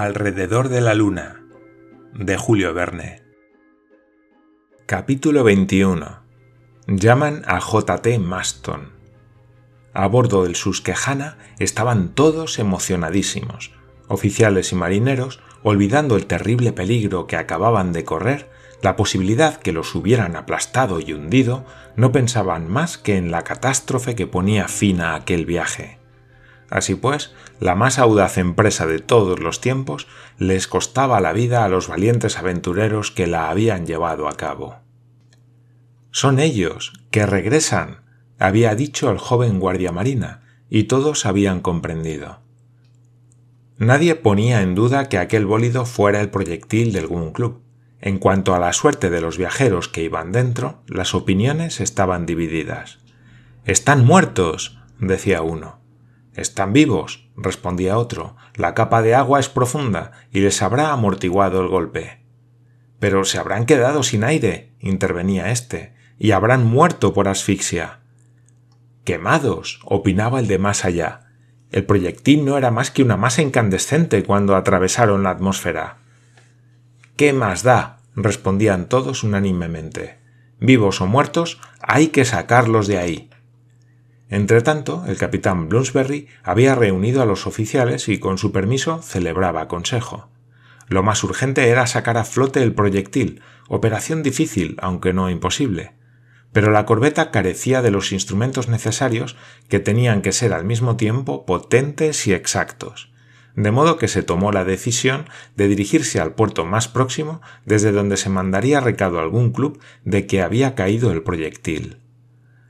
Alrededor de la Luna de Julio Verne Capítulo 21 Llaman a J.T. Maston. A bordo del Susquehanna estaban todos emocionadísimos, oficiales y marineros, olvidando el terrible peligro que acababan de correr, la posibilidad que los hubieran aplastado y hundido, no pensaban más que en la catástrofe que ponía fin a aquel viaje. Así pues, la más audaz empresa de todos los tiempos les costaba la vida a los valientes aventureros que la habían llevado a cabo. Son ellos, que regresan, había dicho el joven guardia marina, y todos habían comprendido. Nadie ponía en duda que aquel bólido fuera el proyectil del Gun Club. En cuanto a la suerte de los viajeros que iban dentro, las opiniones estaban divididas. Están muertos, decía uno. Están vivos, respondía otro. La capa de agua es profunda y les habrá amortiguado el golpe. Pero se habrán quedado sin aire, intervenía éste, y habrán muerto por asfixia. Quemados, opinaba el de más allá. El proyectil no era más que una masa incandescente cuando atravesaron la atmósfera. ¿Qué más da? respondían todos unánimemente. Vivos o muertos, hay que sacarlos de ahí. Entretanto, el capitán Bloomsbury había reunido a los oficiales y con su permiso celebraba consejo. Lo más urgente era sacar a flote el proyectil, operación difícil, aunque no imposible. Pero la corbeta carecía de los instrumentos necesarios que tenían que ser al mismo tiempo potentes y exactos, de modo que se tomó la decisión de dirigirse al puerto más próximo desde donde se mandaría recado a algún club de que había caído el proyectil.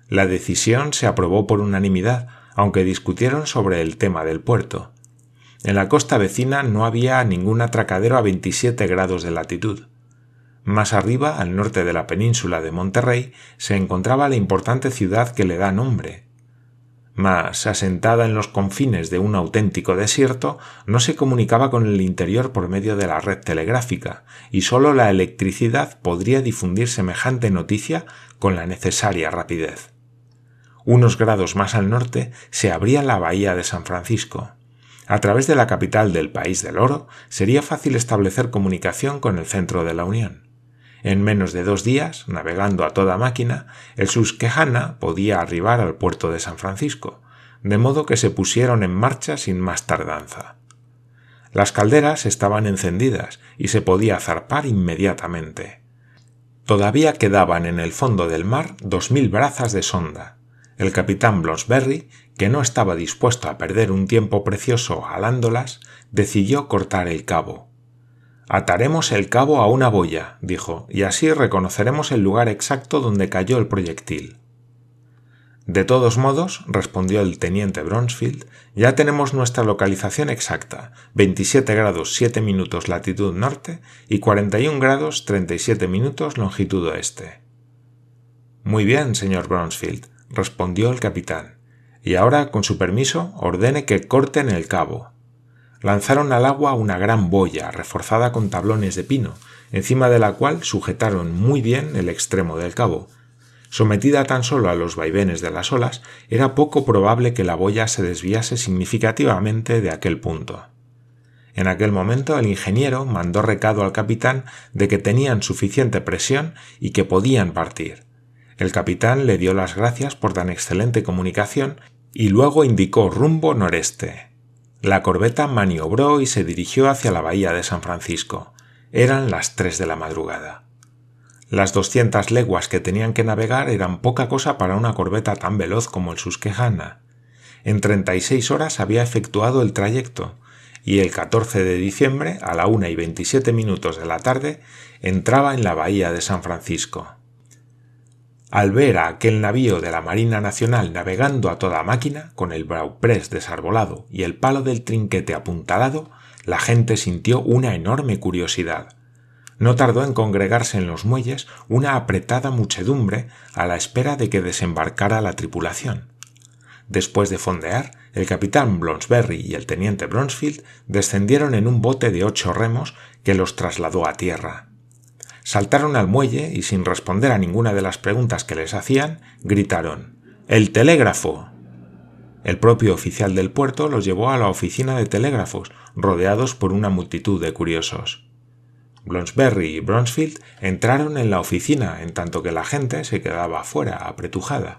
La decisión se aprobó por unanimidad, aunque discutieron sobre el tema del puerto. En la costa vecina no había ningún atracadero a 27 grados de latitud. Más arriba, al norte de la península de Monterrey, se encontraba la importante ciudad que le da nombre. Mas, asentada en los confines de un auténtico desierto, no se comunicaba con el interior por medio de la red telegráfica, y sólo la electricidad podría difundir semejante noticia con la necesaria rapidez. Unos grados más al norte se abría la bahía de San Francisco. A través de la capital del país del oro sería fácil establecer comunicación con el centro de la Unión. En menos de dos días, navegando a toda máquina, el Susquehanna podía arribar al puerto de San Francisco, de modo que se pusieron en marcha sin más tardanza. Las calderas estaban encendidas y se podía zarpar inmediatamente. Todavía quedaban en el fondo del mar dos mil brazas de sonda, el capitán Blonsberry, que no estaba dispuesto a perder un tiempo precioso alándolas, decidió cortar el cabo. Ataremos el cabo a una boya, dijo, y así reconoceremos el lugar exacto donde cayó el proyectil. De todos modos, respondió el teniente Bronsfield, ya tenemos nuestra localización exacta, 27 grados 7 minutos latitud norte y 41 grados 37 minutos longitud oeste. Muy bien, señor Bronsfield, respondió el capitán, y ahora, con su permiso, ordene que corten el cabo. Lanzaron al agua una gran boya reforzada con tablones de pino, encima de la cual sujetaron muy bien el extremo del cabo. Sometida tan solo a los vaivenes de las olas, era poco probable que la boya se desviase significativamente de aquel punto. En aquel momento el ingeniero mandó recado al capitán de que tenían suficiente presión y que podían partir. El capitán le dio las gracias por tan excelente comunicación y luego indicó rumbo noreste. La corbeta maniobró y se dirigió hacia la bahía de San Francisco. Eran las tres de la madrugada. Las doscientas leguas que tenían que navegar eran poca cosa para una corbeta tan veloz como el Susquehanna. En treinta y seis horas había efectuado el trayecto, y el 14 de diciembre, a la una y veintisiete minutos de la tarde, entraba en la bahía de San Francisco. Al ver a aquel navío de la Marina Nacional navegando a toda máquina, con el brauprés desarbolado y el palo del trinquete apuntalado, la gente sintió una enorme curiosidad. No tardó en congregarse en los muelles una apretada muchedumbre a la espera de que desembarcara la tripulación. Después de fondear, el capitán Blonsberry y el teniente Bronsfield descendieron en un bote de ocho remos que los trasladó a tierra saltaron al muelle y sin responder a ninguna de las preguntas que les hacían, gritaron El telégrafo. el propio oficial del puerto los llevó a la oficina de telégrafos, rodeados por una multitud de curiosos. Blonsberry y Bronsfield entraron en la oficina en tanto que la gente se quedaba fuera, apretujada.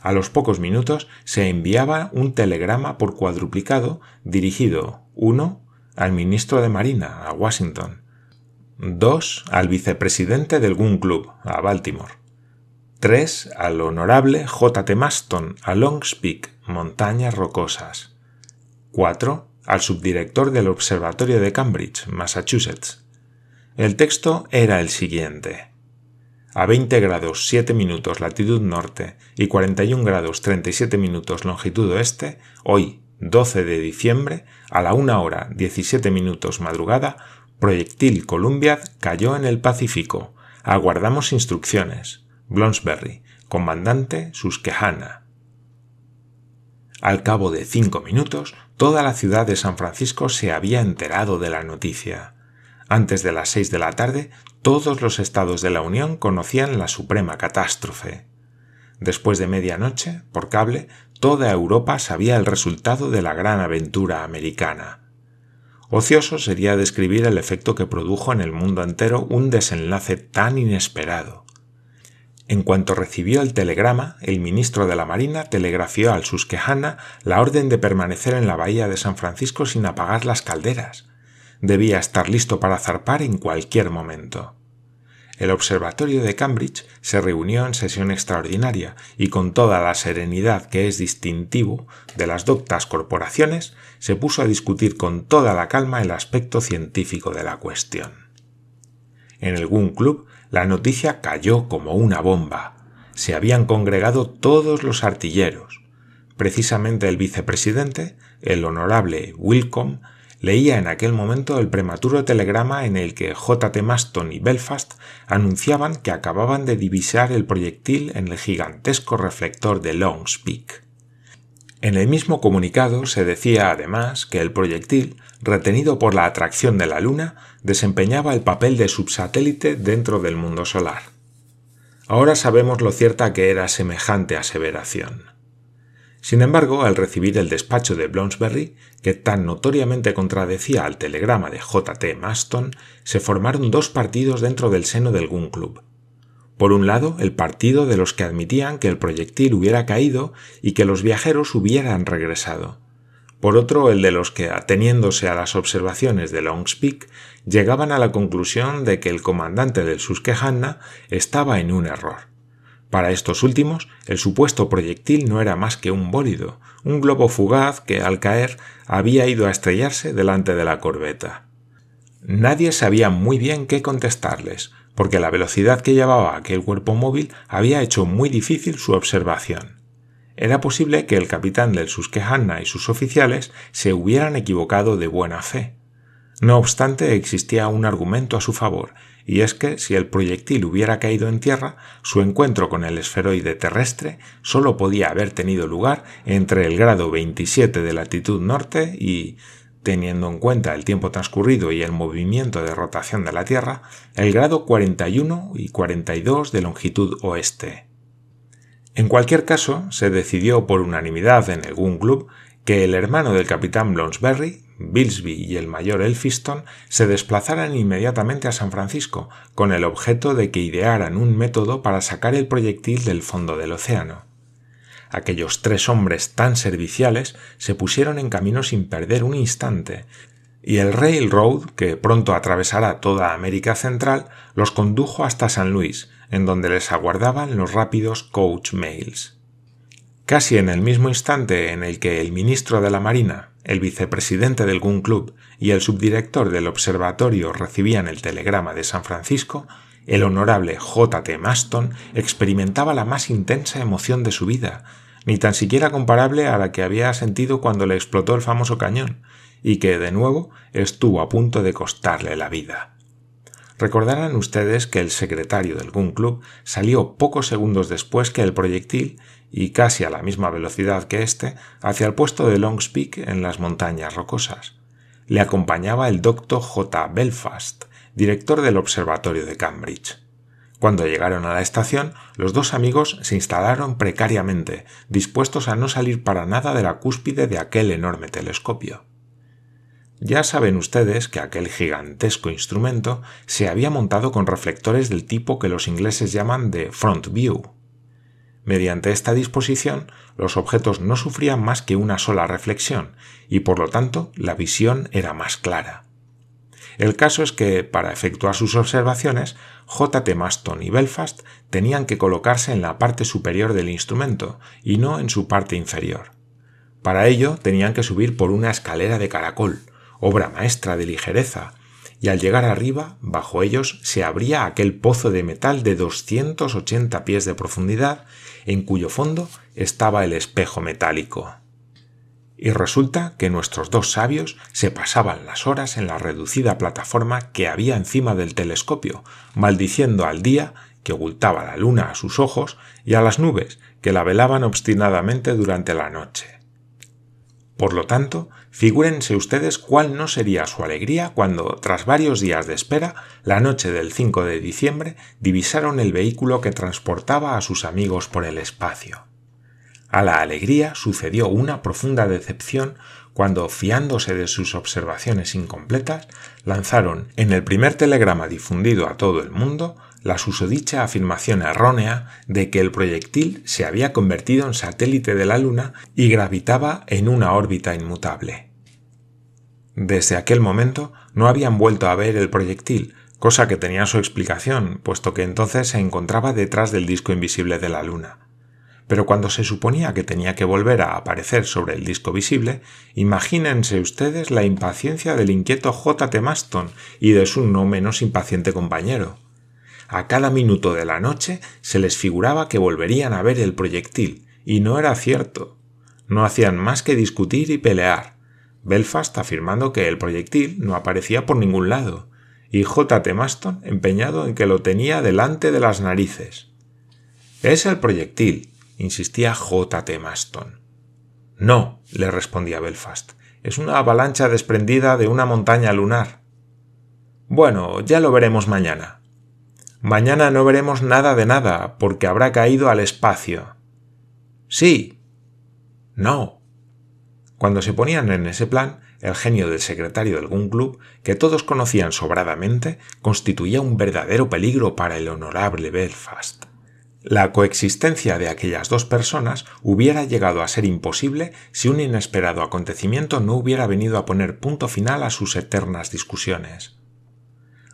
A los pocos minutos se enviaba un telegrama por cuadruplicado dirigido, uno, al ministro de Marina, a Washington, dos, al vicepresidente del Gun Club, a Baltimore, tres, al honorable J. T. Maston, a Longspeak, Montañas Rocosas, cuatro, al subdirector del Observatorio de Cambridge, Massachusetts, el texto era el siguiente. A 20 grados 7 minutos latitud norte y 41 grados 37 minutos longitud oeste, hoy, 12 de diciembre, a la 1 hora 17 minutos madrugada, proyectil Columbia cayó en el Pacífico. Aguardamos instrucciones. Blonsberry, comandante Susquehanna. Al cabo de cinco minutos, toda la ciudad de San Francisco se había enterado de la noticia. Antes de las seis de la tarde, todos los estados de la Unión conocían la suprema catástrofe. Después de medianoche, por cable, toda Europa sabía el resultado de la gran aventura americana. Ocioso sería describir el efecto que produjo en el mundo entero un desenlace tan inesperado. En cuanto recibió el telegrama, el ministro de la Marina telegrafió al Susquehanna la orden de permanecer en la bahía de San Francisco sin apagar las calderas, debía estar listo para zarpar en cualquier momento. El Observatorio de Cambridge se reunió en sesión extraordinaria y con toda la serenidad que es distintivo de las doctas corporaciones, se puso a discutir con toda la calma el aspecto científico de la cuestión. En el Gun Club la noticia cayó como una bomba. Se habían congregado todos los artilleros. Precisamente el vicepresidente, el honorable Wilcom, leía en aquel momento el prematuro telegrama en el que J. T. Maston y Belfast anunciaban que acababan de divisar el proyectil en el gigantesco reflector de Long's Peak. En el mismo comunicado se decía además que el proyectil, retenido por la atracción de la Luna, desempeñaba el papel de subsatélite dentro del mundo solar. Ahora sabemos lo cierta que era semejante aseveración. Sin embargo, al recibir el despacho de Bloomsbury, que tan notoriamente contradecía al telegrama de J. T. Maston, se formaron dos partidos dentro del seno del Gun Club. Por un lado, el partido de los que admitían que el proyectil hubiera caído y que los viajeros hubieran regresado. Por otro, el de los que, ateniéndose a las observaciones de Longspeak, llegaban a la conclusión de que el comandante del Susquehanna estaba en un error. Para estos últimos, el supuesto proyectil no era más que un bólido, un globo fugaz que al caer había ido a estrellarse delante de la corbeta. Nadie sabía muy bien qué contestarles, porque la velocidad que llevaba aquel cuerpo móvil había hecho muy difícil su observación. Era posible que el capitán del Susquehanna y sus oficiales se hubieran equivocado de buena fe. No obstante, existía un argumento a su favor, y es que si el proyectil hubiera caído en tierra, su encuentro con el esferoide terrestre solo podía haber tenido lugar entre el grado 27 de latitud norte y, teniendo en cuenta el tiempo transcurrido y el movimiento de rotación de la Tierra, el grado 41 y 42 de longitud oeste. En cualquier caso, se decidió por unanimidad en el Gun Club que el hermano del capitán Blonsberry, Billsby y el mayor Elphiston se desplazaran inmediatamente a San Francisco con el objeto de que idearan un método para sacar el proyectil del fondo del océano. Aquellos tres hombres tan serviciales se pusieron en camino sin perder un instante, y el Railroad, que pronto atravesará toda América Central, los condujo hasta San Luis, en donde les aguardaban los rápidos coach mails. Casi en el mismo instante en el que el ministro de la Marina, el vicepresidente del Gun Club y el subdirector del observatorio recibían el telegrama de San Francisco, el honorable J. T. Maston experimentaba la más intensa emoción de su vida, ni tan siquiera comparable a la que había sentido cuando le explotó el famoso cañón, y que, de nuevo, estuvo a punto de costarle la vida. Recordarán ustedes que el secretario del Gun Club salió pocos segundos después que el proyectil y casi a la misma velocidad que éste hacia el puesto de Longspeak en las montañas rocosas. Le acompañaba el doctor J. Belfast, director del Observatorio de Cambridge. Cuando llegaron a la estación, los dos amigos se instalaron precariamente, dispuestos a no salir para nada de la cúspide de aquel enorme telescopio. Ya saben ustedes que aquel gigantesco instrumento se había montado con reflectores del tipo que los ingleses llaman de front view. Mediante esta disposición, los objetos no sufrían más que una sola reflexión, y por lo tanto la visión era más clara. El caso es que, para efectuar sus observaciones, J. T. Maston y Belfast tenían que colocarse en la parte superior del instrumento y no en su parte inferior. Para ello tenían que subir por una escalera de caracol, obra maestra de ligereza, y al llegar arriba, bajo ellos, se abría aquel pozo de metal de 280 pies de profundidad, en cuyo fondo estaba el espejo metálico y resulta que nuestros dos sabios se pasaban las horas en la reducida plataforma que había encima del telescopio, maldiciendo al día que ocultaba la luna a sus ojos y a las nubes que la velaban obstinadamente durante la noche. Por lo tanto, figúrense ustedes cuál no sería su alegría cuando, tras varios días de espera, la noche del 5 de diciembre divisaron el vehículo que transportaba a sus amigos por el espacio. A la alegría sucedió una profunda decepción cuando, fiándose de sus observaciones incompletas, lanzaron en el primer telegrama difundido a todo el mundo la susodicha afirmación errónea de que el proyectil se había convertido en satélite de la Luna y gravitaba en una órbita inmutable. Desde aquel momento no habían vuelto a ver el proyectil, cosa que tenía su explicación, puesto que entonces se encontraba detrás del disco invisible de la Luna pero cuando se suponía que tenía que volver a aparecer sobre el disco visible, imagínense ustedes la impaciencia del inquieto J. T. Maston y de su no menos impaciente compañero. A cada minuto de la noche se les figuraba que volverían a ver el proyectil, y no era cierto. No hacían más que discutir y pelear. Belfast afirmando que el proyectil no aparecía por ningún lado, y J. T. Maston empeñado en que lo tenía delante de las narices. Es el proyectil, insistía J. T. Maston. No, le respondía Belfast. Es una avalancha desprendida de una montaña lunar. Bueno, ya lo veremos mañana. Mañana no veremos nada de nada, porque habrá caído al espacio. Sí. No. Cuando se ponían en ese plan, el genio del secretario del Gun Club, que todos conocían sobradamente, constituía un verdadero peligro para el honorable Belfast. La coexistencia de aquellas dos personas hubiera llegado a ser imposible si un inesperado acontecimiento no hubiera venido a poner punto final a sus eternas discusiones.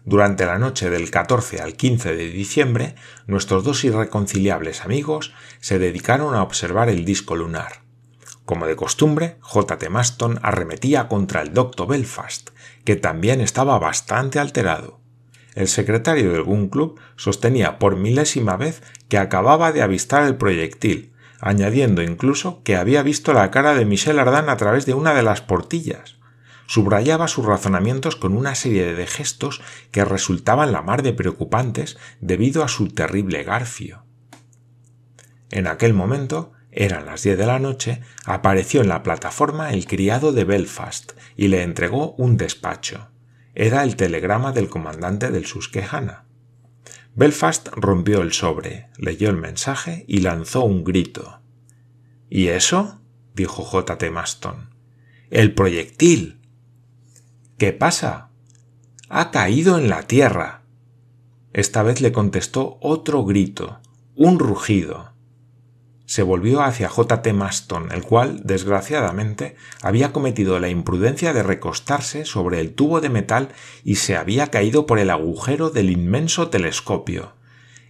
Durante la noche del 14 al 15 de diciembre, nuestros dos irreconciliables amigos se dedicaron a observar el disco lunar. Como de costumbre, J. T. Maston arremetía contra el doctor Belfast, que también estaba bastante alterado el secretario del Gun Club sostenía por milésima vez que acababa de avistar el proyectil, añadiendo incluso que había visto la cara de Michel Ardan a través de una de las portillas. Subrayaba sus razonamientos con una serie de gestos que resultaban la mar de preocupantes debido a su terrible garfio. En aquel momento, eran las diez de la noche, apareció en la plataforma el criado de Belfast y le entregó un despacho. Era el telegrama del comandante del Susquehanna. Belfast rompió el sobre, leyó el mensaje y lanzó un grito. ¿Y eso? dijo J. T. Maston. El proyectil. ¿Qué pasa? Ha caído en la tierra. Esta vez le contestó otro grito, un rugido se volvió hacia J. T. Maston, el cual, desgraciadamente, había cometido la imprudencia de recostarse sobre el tubo de metal y se había caído por el agujero del inmenso telescopio.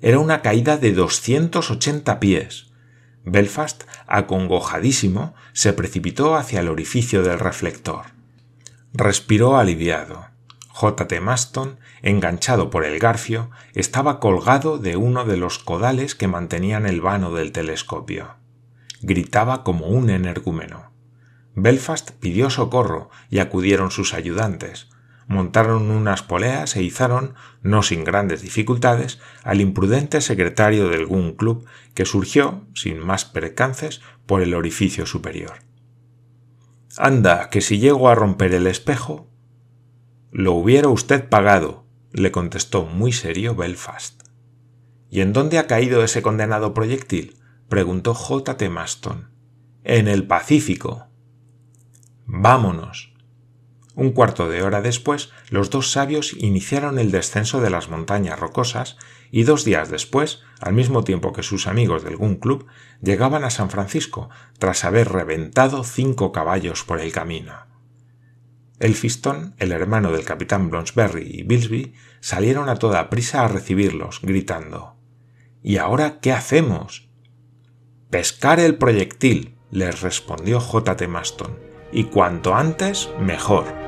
Era una caída de 280 pies. Belfast, acongojadísimo, se precipitó hacia el orificio del reflector. Respiró aliviado. J. T. Maston, enganchado por el garfio, estaba colgado de uno de los codales que mantenían el vano del telescopio. Gritaba como un energúmeno. Belfast pidió socorro y acudieron sus ayudantes. Montaron unas poleas e izaron, no sin grandes dificultades, al imprudente secretario del Gun Club, que surgió, sin más percances, por el orificio superior. Anda, que si llego a romper el espejo, lo hubiera usted pagado, le contestó muy serio Belfast. ¿Y en dónde ha caído ese condenado proyectil? preguntó J. T. Maston. En el Pacífico. Vámonos. Un cuarto de hora después, los dos sabios iniciaron el descenso de las montañas rocosas y dos días después, al mismo tiempo que sus amigos del Gun Club, llegaban a San Francisco, tras haber reventado cinco caballos por el camino. El fistón, el hermano del capitán Blonsberry y Bilsby salieron a toda prisa a recibirlos, gritando ¿Y ahora qué hacemos? Pescar el proyectil, les respondió J. T. Maston, y cuanto antes mejor.